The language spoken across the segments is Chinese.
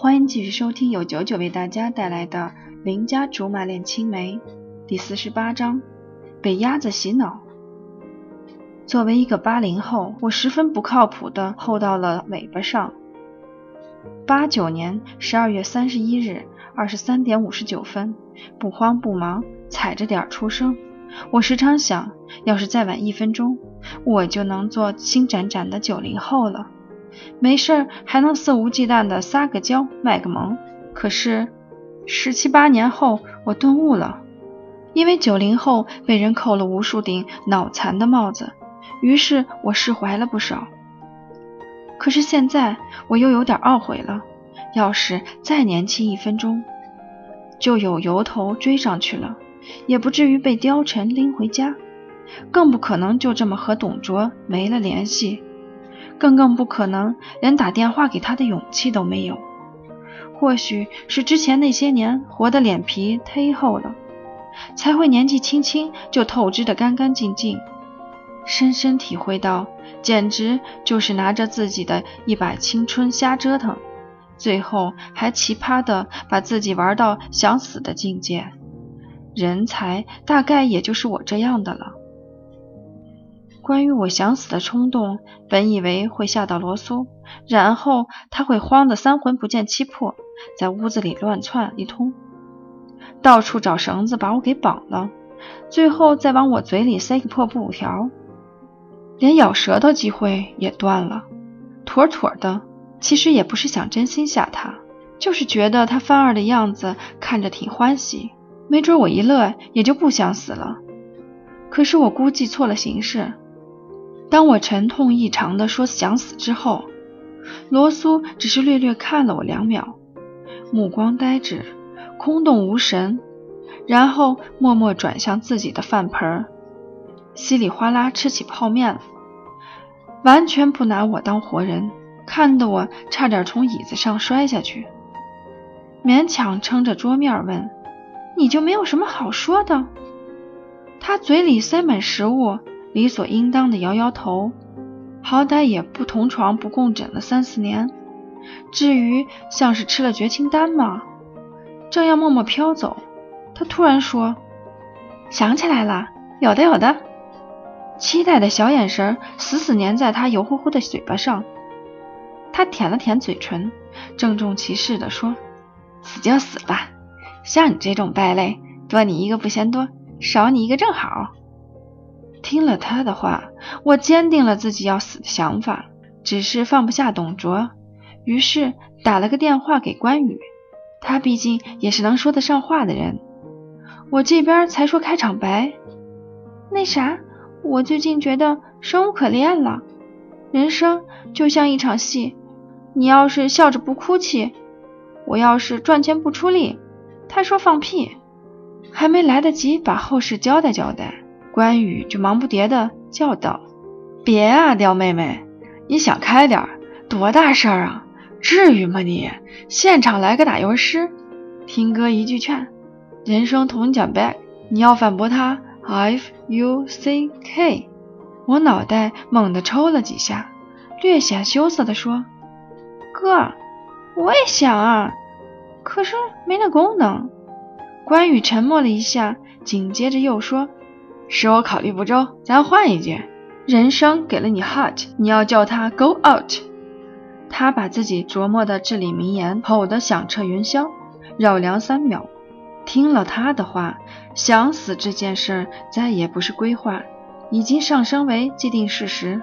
欢迎继续收听由九九为大家带来的《邻家竹马恋青梅》第四十八章：被鸭子洗脑。作为一个八零后，我十分不靠谱的厚到了尾巴上。八九年十二月三十一日二十三点五十九分，不慌不忙，踩着点出生。我时常想，要是再晚一分钟，我就能做新展展的九零后了。没事还能肆无忌惮地撒个娇卖个萌，可是十七八年后我顿悟了，因为九零后被人扣了无数顶脑残的帽子，于是我释怀了不少。可是现在我又有点懊悔了，要是再年轻一分钟，就有由头追上去了，也不至于被貂蝉拎回家，更不可能就这么和董卓没了联系。更更不可能，连打电话给他的勇气都没有。或许是之前那些年活的脸皮忒厚了，才会年纪轻轻就透支的干干净净。深深体会到，简直就是拿着自己的一把青春瞎折腾，最后还奇葩的把自己玩到想死的境界。人才大概也就是我这样的了。关于我想死的冲动，本以为会吓到罗苏，然后他会慌得三魂不见七魄，在屋子里乱窜一通，到处找绳子把我给绑了，最后再往我嘴里塞个破布条，连咬舌头机会也断了。妥妥的，其实也不是想真心吓他，就是觉得他犯二的样子看着挺欢喜，没准我一乐也就不想死了。可是我估计错了形势。当我沉痛异常地说想死之后，罗苏只是略略看了我两秒，目光呆滞，空洞无神，然后默默转向自己的饭盆，稀里哗啦吃起泡面了，完全不拿我当活人，看得我差点从椅子上摔下去，勉强撑着桌面问：“你就没有什么好说的？”他嘴里塞满食物。理所应当的摇摇头，好歹也不同床不共枕了三四年，至于像是吃了绝情丹吗？正要默默飘走，他突然说：“想起来了，有的有的。”期待的小眼神死死粘在他油乎乎的嘴巴上。他舔了舔嘴唇，郑重其事地说：“死就死吧，像你这种败类，多你一个不嫌多，少你一个正好。”听了他的话，我坚定了自己要死的想法，只是放不下董卓，于是打了个电话给关羽。他毕竟也是能说得上话的人。我这边才说开场白，那啥，我最近觉得生无可恋了，人生就像一场戏，你要是笑着不哭泣，我要是赚钱不出力，他说放屁，还没来得及把后事交代交代。关羽就忙不迭的叫道：“别啊，刁妹妹，你想开点儿，多大事儿啊？至于吗你？现场来个打油诗，听哥一句劝，人生同奖 back。你要反驳他，F U C K。”我脑袋猛地抽了几下，略显羞涩的说：“哥，我也想啊，可是没那功能。”关羽沉默了一下，紧接着又说。是我考虑不周，咱换一句。人生给了你 heart，你要叫他 go out。他把自己琢磨的至理名言吼得响彻云霄，绕梁三秒。听了他的话，想死这件事再也不是规划，已经上升为既定事实。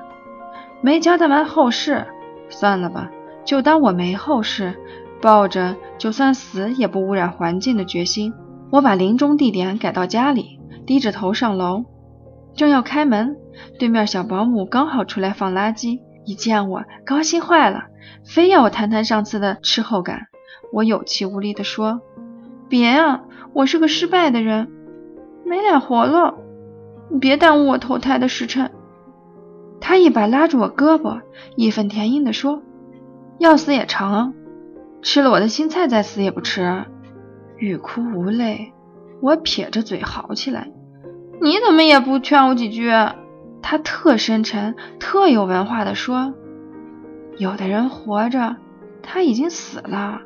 没交代完后事，算了吧，就当我没后事。抱着就算死也不污染环境的决心，我把临终地点改到家里。低着头上楼，正要开门，对面小保姆刚好出来放垃圾，一见我高兴坏了，非要我谈谈上次的吃后感。我有气无力地说：“别啊，我是个失败的人，没脸活了，你别耽误我投胎的时辰。”他一把拉住我胳膊，义愤填膺地说：“要死也成，吃了我的青菜再死也不迟。”欲哭无泪。我撇着嘴嚎起来：“你怎么也不劝我几句？”他特深沉、特有文化的说：“有的人活着，他已经死了。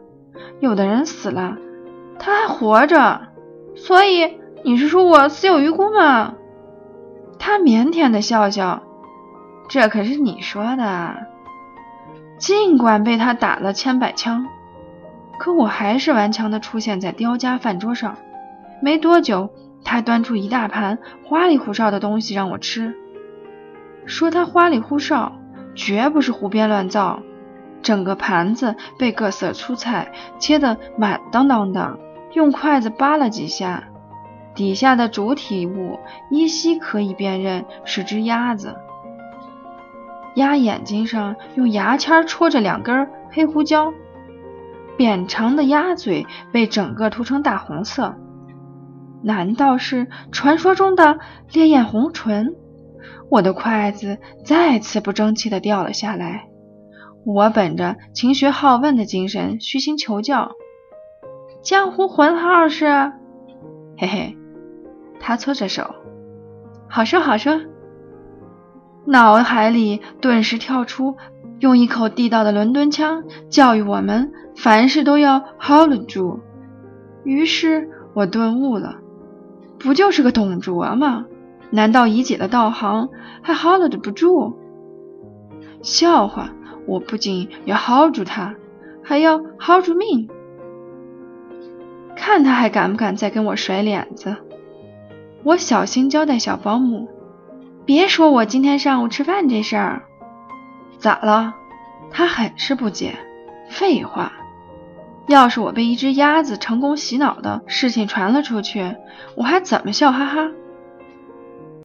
有的人死了，他还活着，所以你是说我死有余辜吗？他腼腆的笑笑，这可是你说的。尽管被他打了千百枪，可我还是顽强的出现在刁家饭桌上。没多久，他端出一大盘花里胡哨的东西让我吃，说他花里胡哨，绝不是胡编乱造。整个盘子被各色蔬菜切得满当当的，用筷子扒了几下，底下的主体物依稀可以辨认是只鸭子。鸭眼睛上用牙签戳着两根黑胡椒，扁长的鸭嘴被整个涂成大红色。难道是传说中的烈焰红唇？我的筷子再次不争气地掉了下来。我本着勤学好问的精神，虚心求教。江湖魂号是？嘿嘿，他搓着手，好说好说。脑海里顿时跳出用一口地道的伦敦腔教育我们凡事都要 hold 住。于是我顿悟了，不就是个董卓吗？难道乙己的道行还 hold 不住？笑话！我不仅要 hold 住他，还要 hold 住命。看他还敢不敢再跟我甩脸子！我小心交代小保姆，别说我今天上午吃饭这事儿。咋了？他很是不解。废话，要是我被一只鸭子成功洗脑的事情传了出去，我还怎么笑哈哈？